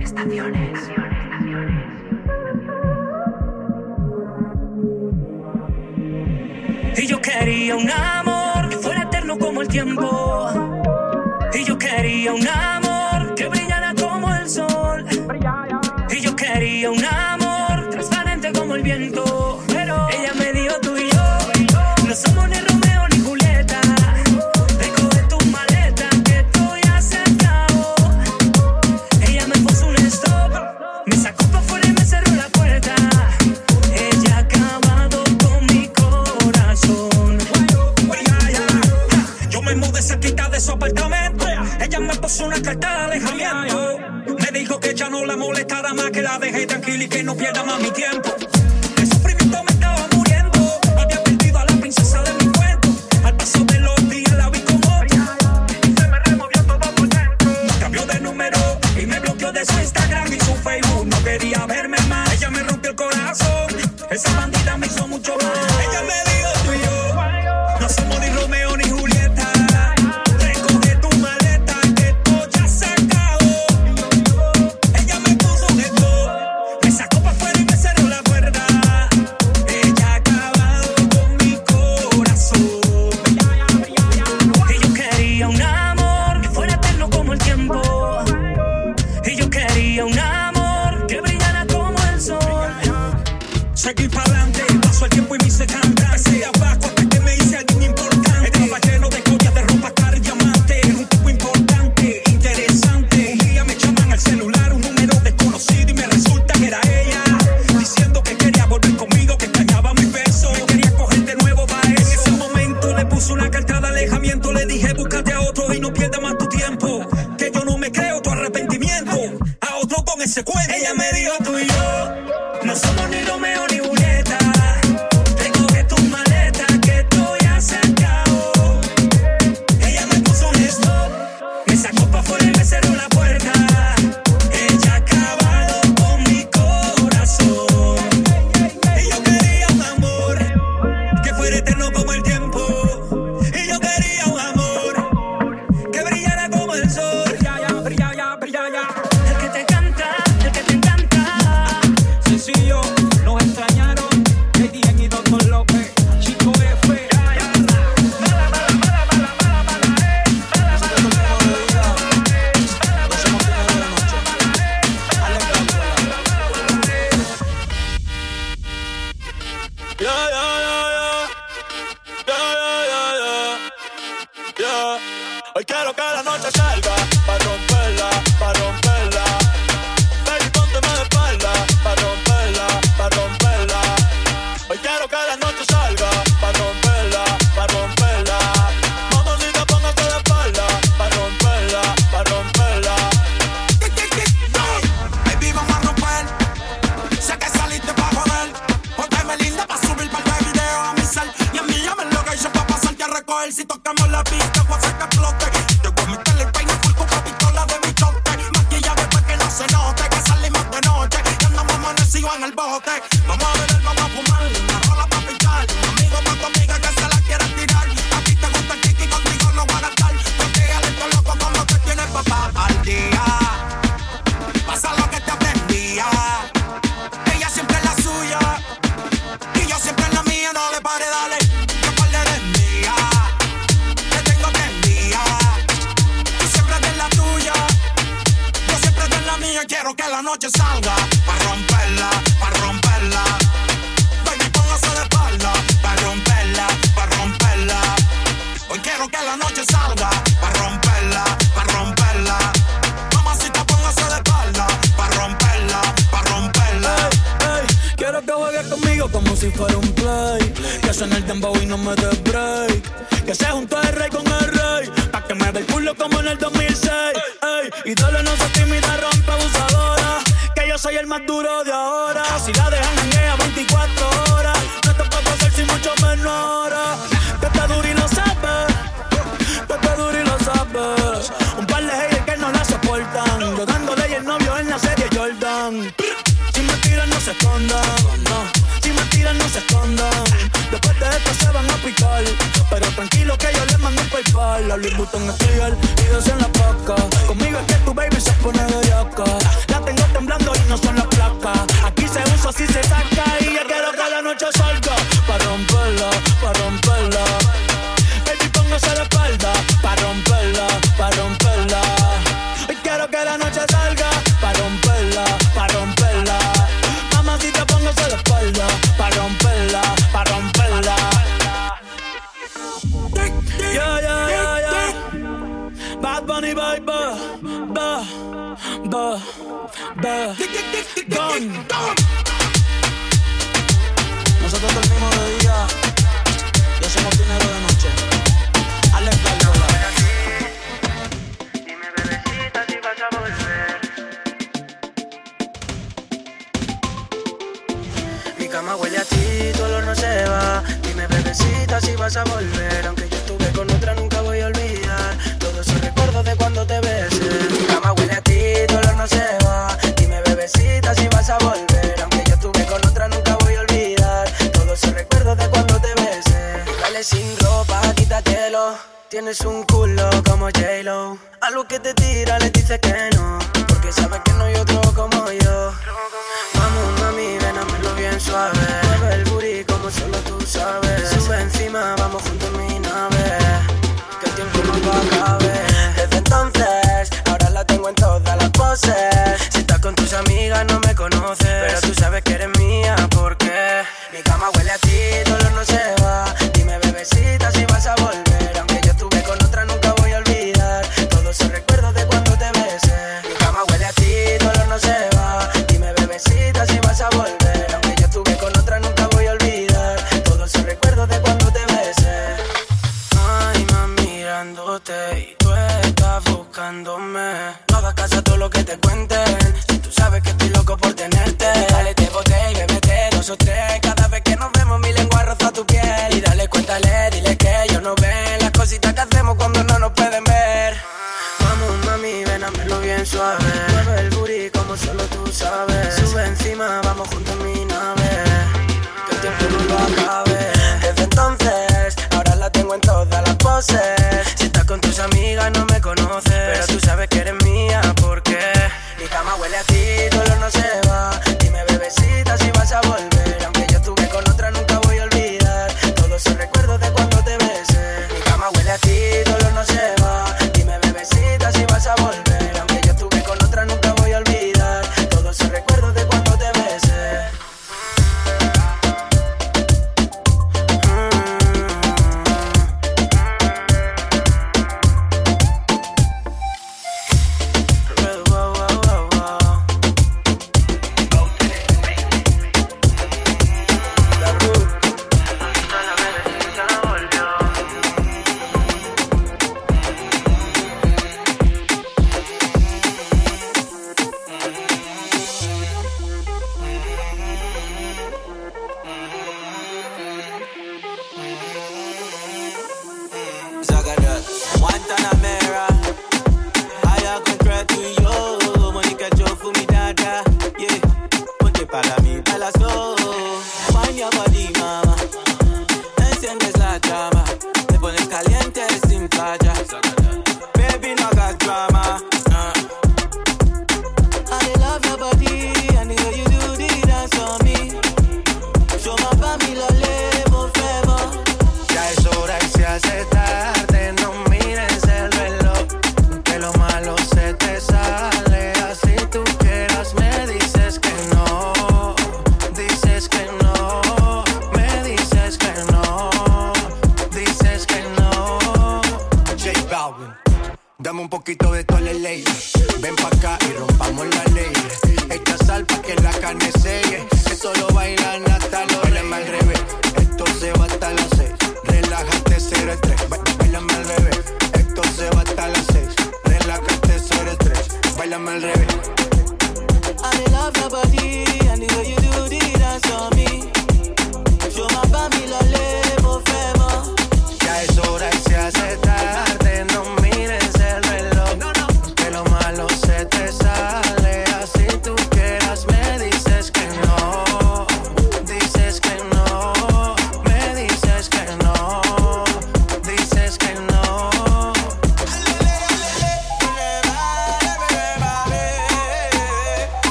Estaciones. Estaciones. Y yo quería un amor que fuera eterno como el tiempo. Y yo quería un amor que brillara como el sol. Y yo quería un amor transparente como el viento. Hoy quiero que la noche salga, pa' romperla, pa' romperla. que se juntó el rey con el rey. Pa' que me dé el culo como en el 2006. Ey, ídolo no se tímida, rompe abusadora. Que yo soy el más duro de ahora. pal, la Louis Vuitton es trial y dos en la paca. Conmigo es que tu baby se pone de yaca. vas a volver. Aunque yo estuve con otra, nunca voy a olvidar. Todos esos recuerdos de cuando te besé. Mi cama huele a ti, dolor no se va. Dime, bebecita, si vas a volver. Aunque yo estuve con otra, nunca voy a olvidar. Todos esos recuerdos de cuando te besé. Dale sin ropa, quítatelo. Tienes un culo como J-Lo. A lo que te tira le dices que no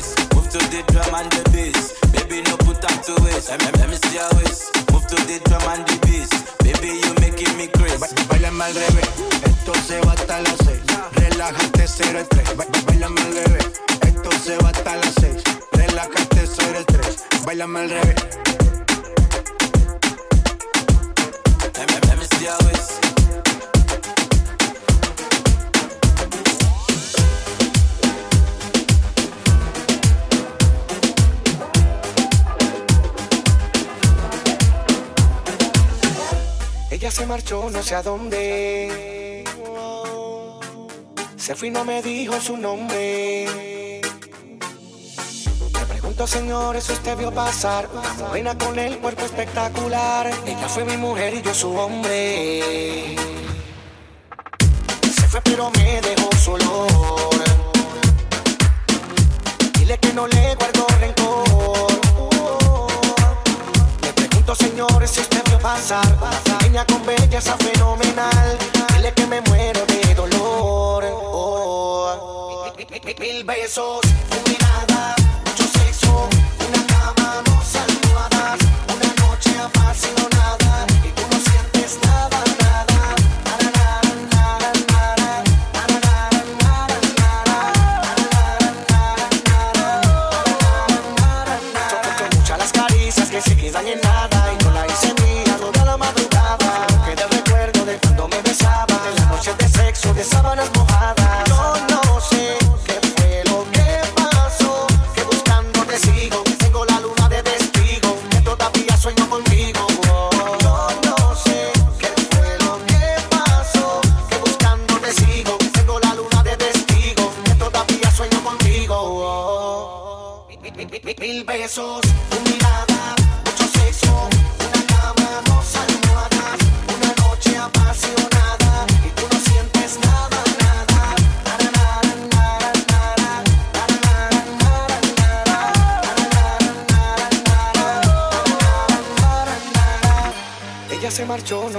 waist. Move to the drum and the bass. Baby, no put time to waste. Let me, see your waist. Move to the drum and the bass. Baby, you making me crazy. Bailame al revés. Esto se va hasta las seis. Relájate, cero estrés. Bailame al revés. Esto se va hasta las seis. Relájate, cero estrés. Bailame al revés. Let let me see your waist. Se marchó no sé a dónde. Se fue y no me dijo su nombre. Le pregunto, señores, si usted vio pasar una morena con el cuerpo espectacular. Ella fue mi mujer y yo su hombre. Se fue pero me dejó su olor. Dile que no le guardo rencor. Pregunto, señores, usted vio pasar niña con belleza fenomenal. Dile que me muero de dolor. Oh. Mil besos, una mirada, mucho sexo, una cama, dos almohadas, una noche apasionada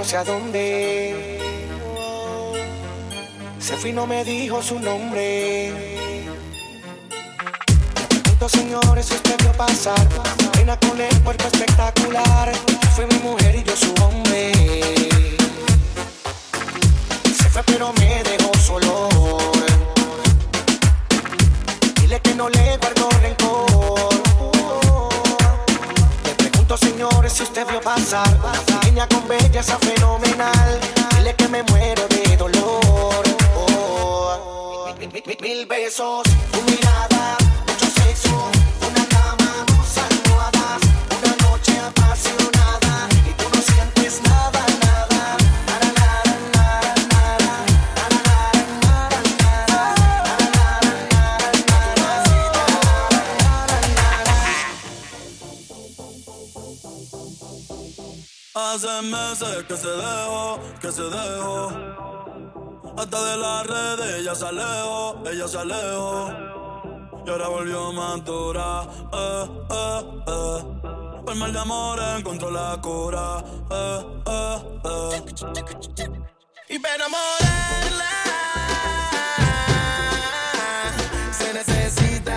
no sé a dónde. Se fue y no me dijo su nombre. Pregunto, señores, usted vio pasar morena con el cuerpo espectacular. Mil besos, tu mirada, mucho sexo, una cama, dos almohadas, una noche apasionada. Y tú no sientes nada, nada, Hace meses que se dejó, que se dejó. Hasta de las redes ella se alejó, ella se alejó. Y ahora volvió madura, eh, eh, eh. Por mal de amor encontró la cura, eh, eh, eh. Y para enamorarla se necesita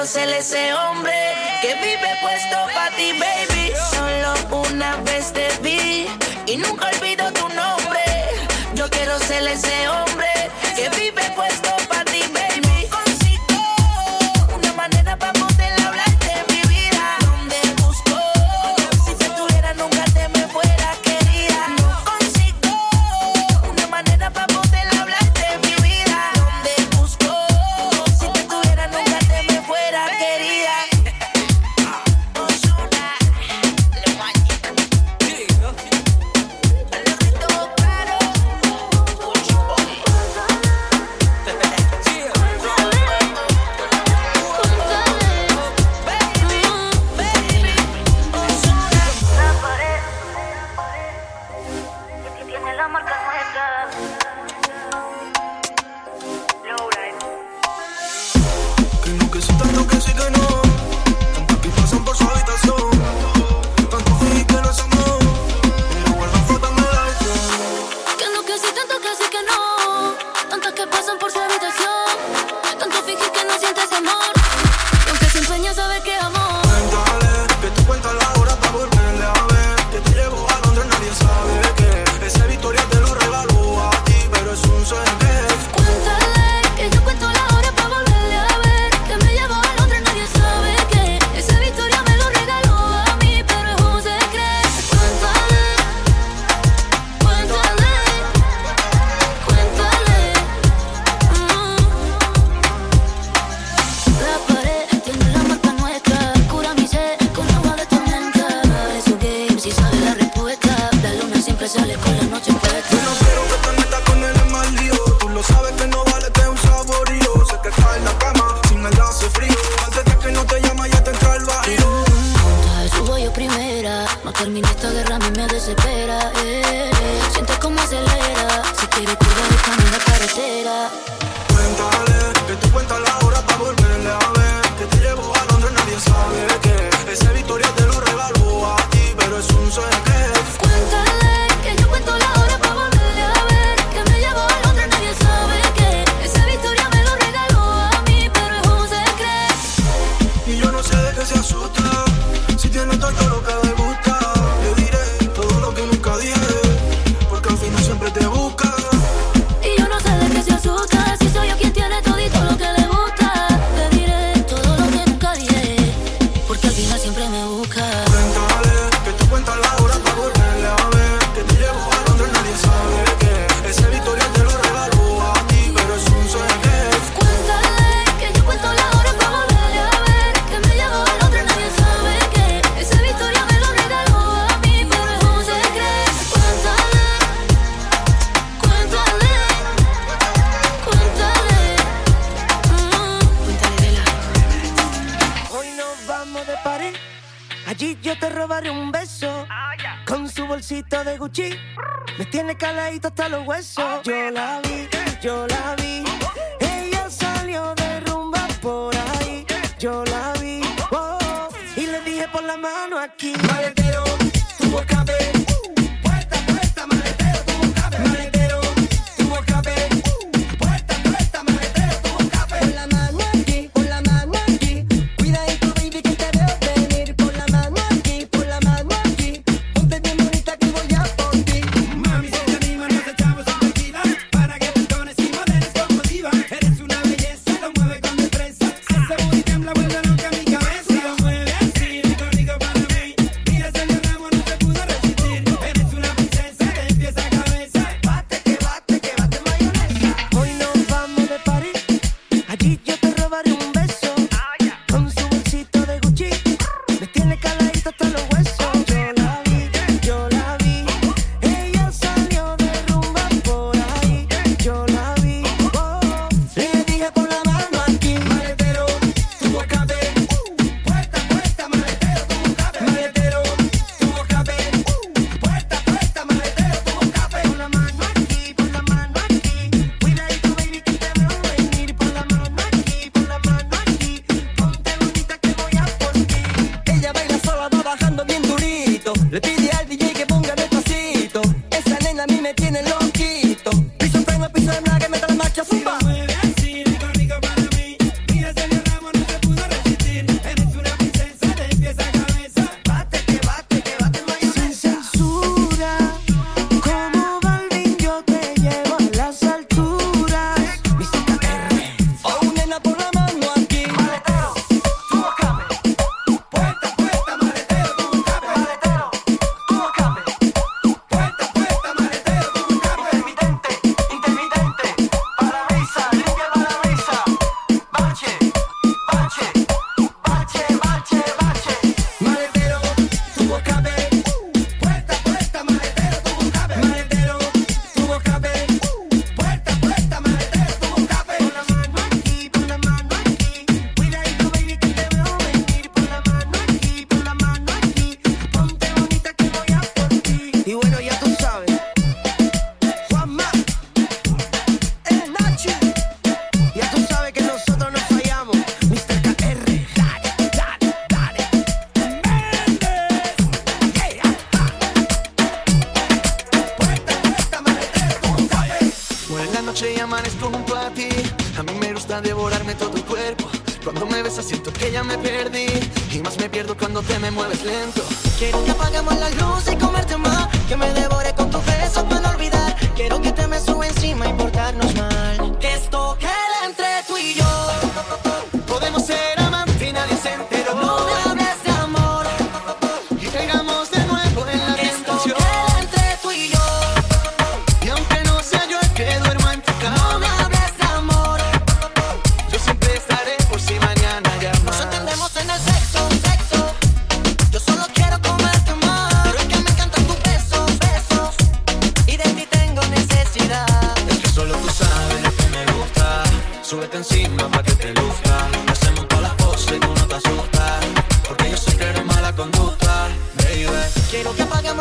conocer ese hombre que vive puesto para ti, baby. Solo una vez te vi y nunca olvido tu nombre. Yo quiero ser ese hombre que vive puesto para ti.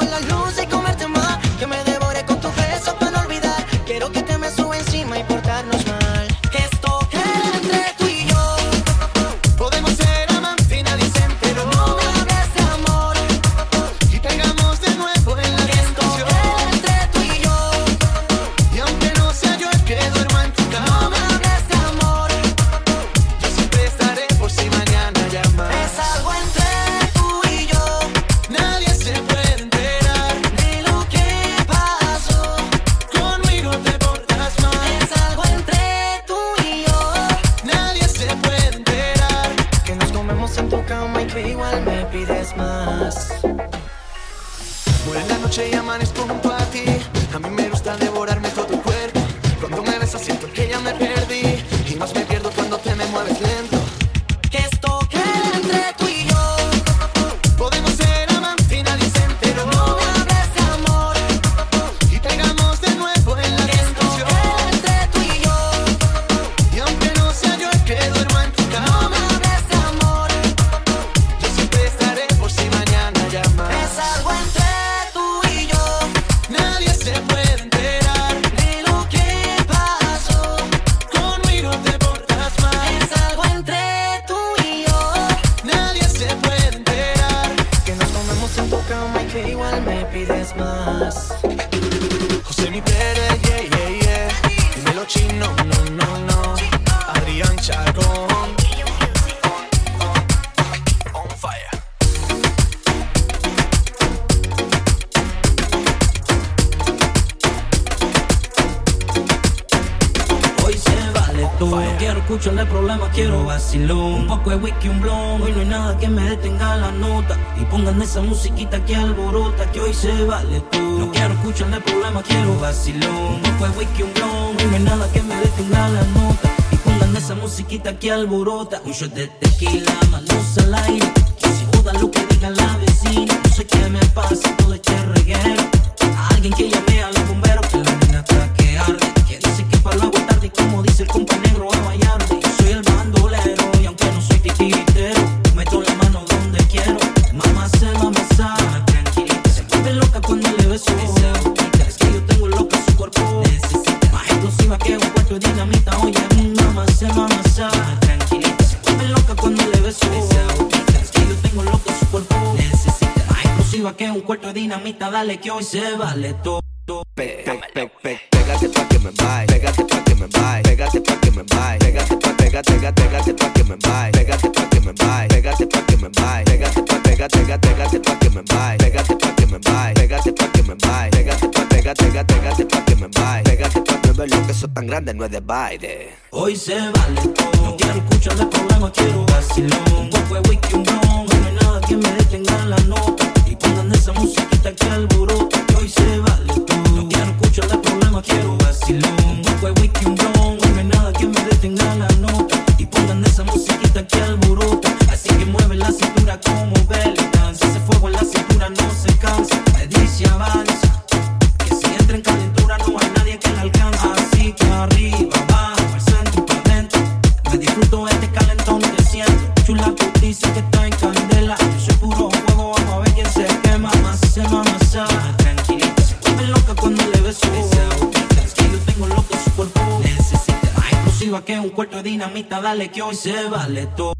La luz y comerte más. Que me devore con tus besos para no olvidar. Quiero que te me suba encima y portarnos me pides más. José mi No quiero escucharle problemas, quiero vacilón. Un poco de whisky, un blon. Hoy no hay nada que me detenga la nota. Y pongan esa musiquita que alborota, que hoy se vale todo. No quiero escucharle problemas, quiero vacilón. Un poco de whisky, un blon. Hoy no hay nada que me detenga la nota. Y pongan esa musiquita que alborota. Un shot de tequila, manos al aire. Que se joda lo que diga la vecina. No sé qué me pasa todo este reguero. Alguien que llame dinamita. Dale que hoy se vale todo. Pe, pe, pe, pe, pégate pa' que me baile, pégate pa' que me baile, pégate pa' que me baile, pégate pa', pégate, pégate, pégate pa' que me baile, pégate pa' que me baile, pégate pa' que me baile, pégate pa', pégate, pégate, pégate pa' que me baile, pégate pa' que me baile, pégate pa' que me baile, pégate pa', pégate, pégate, pégate pa' que me baile, pégate pa' que me lo que son tan grande no es de baile. Hoy se vale todo. No quiero escuchar de problemas, quiero vacilón. Un poco de whisky, un. Hoy no hay nada que me detenga la nota. Y pongan esa musiquita que alborota. Que hoy se vale dale que hoy se vale todo.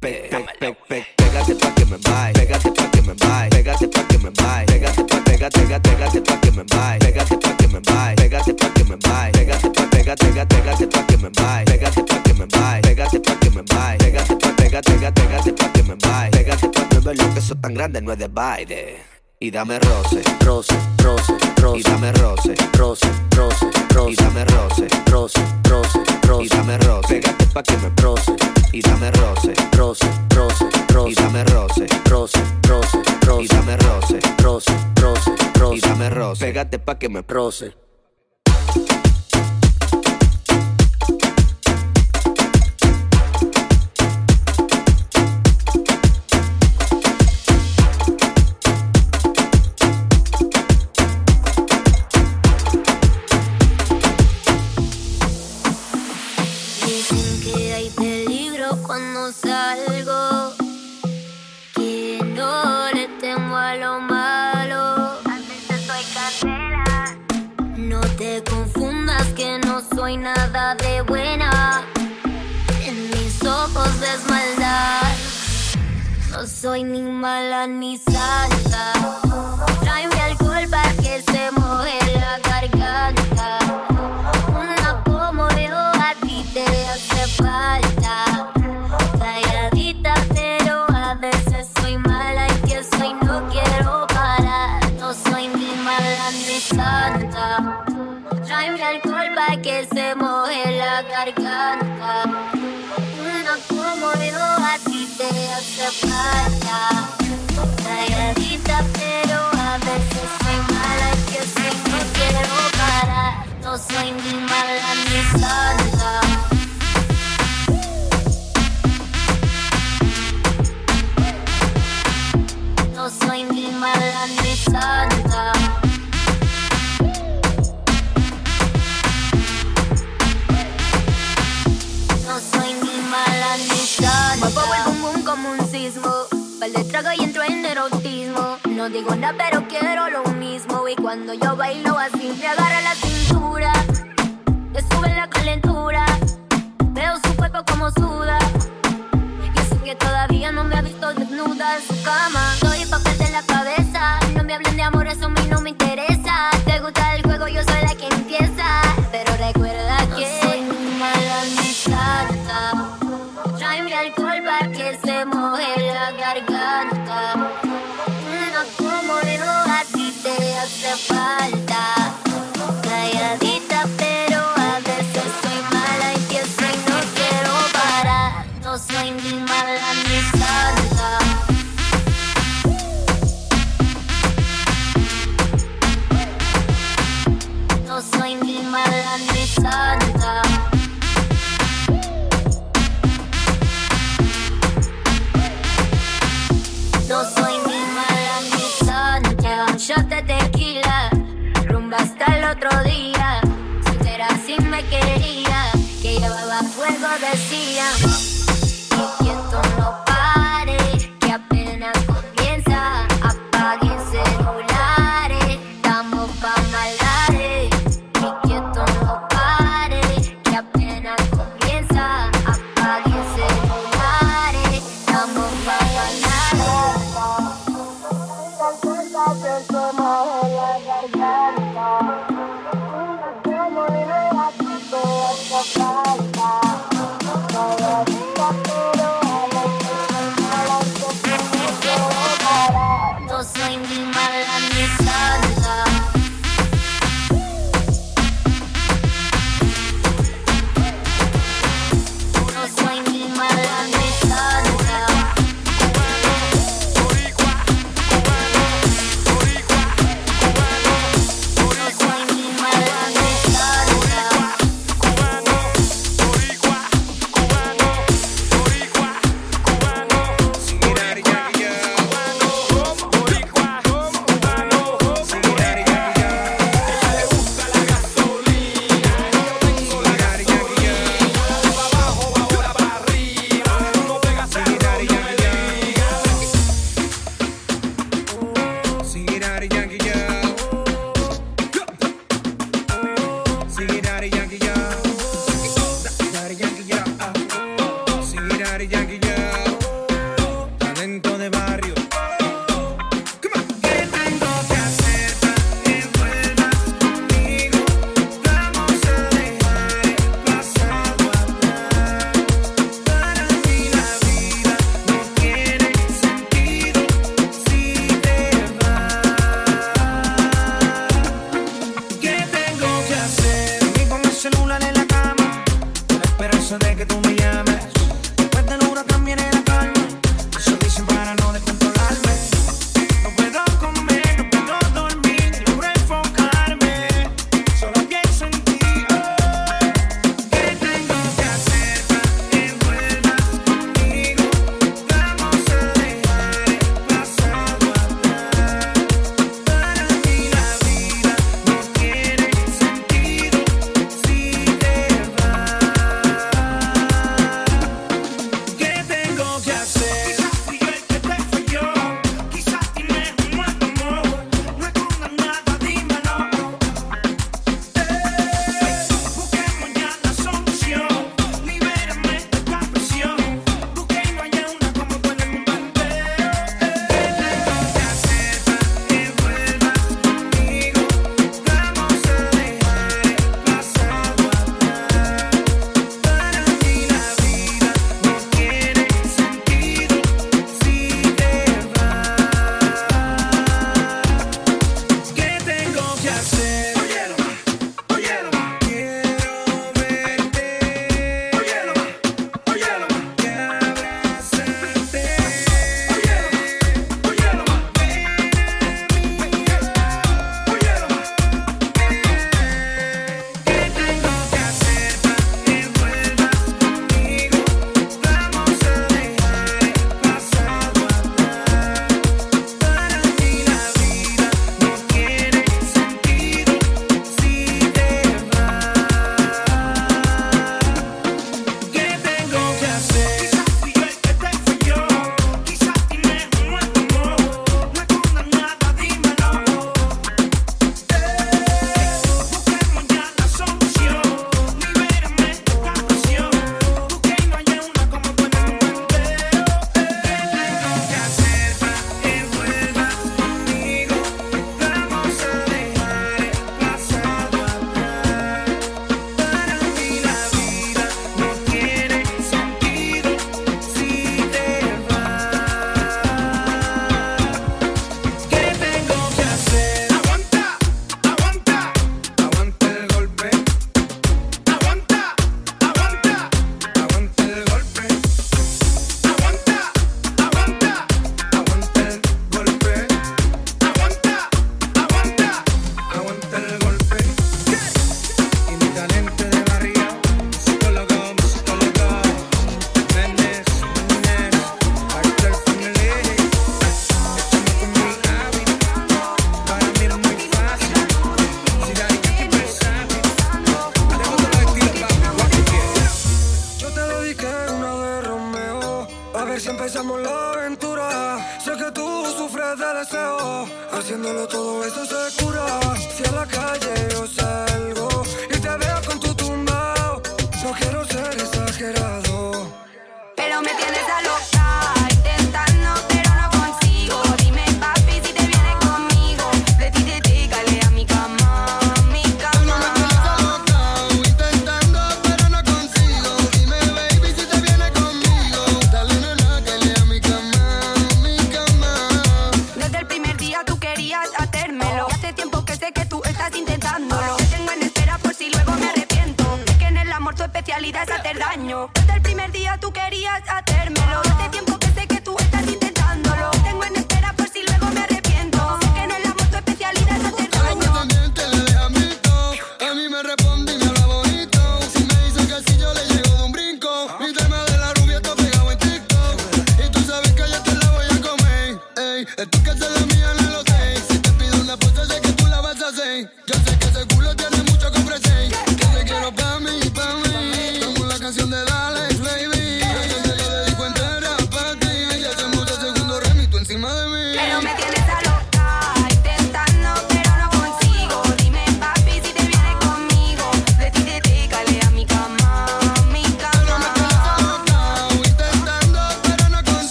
Pégate pa' que me baile, pégate pa' que me baile, pégate pa' que me baile, pégate pa' pégate, pégate pa' que me baile, pégate pa' que me baile, pégate pa' que me baile, pégate pa' pégate, pégate pa' que me pégate pa' que me baile, pégate pa' que me baile, pégate pa' pégate, pégate pa' que me pégate pa' lo que tan grande no es de baile y dame roce, roce, roce, roce y dame roce, roce, roce, roce y dame roce, roce, roce, roce y dame roce, pégate pa que me roce y dame roce, roce, roce, roce y dame roce, roce, roce, roce y dame roce, roce, roce, roce y dame roce, pégate pa que me roce. soy ni mala ni santa. soy ni mala ni santa. quería, que llevaba fuego decía.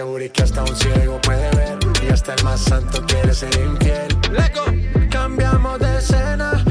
Booty que hasta un ciego puede ver. Y hasta el más santo quiere ser infiel. Cambiamos de escena,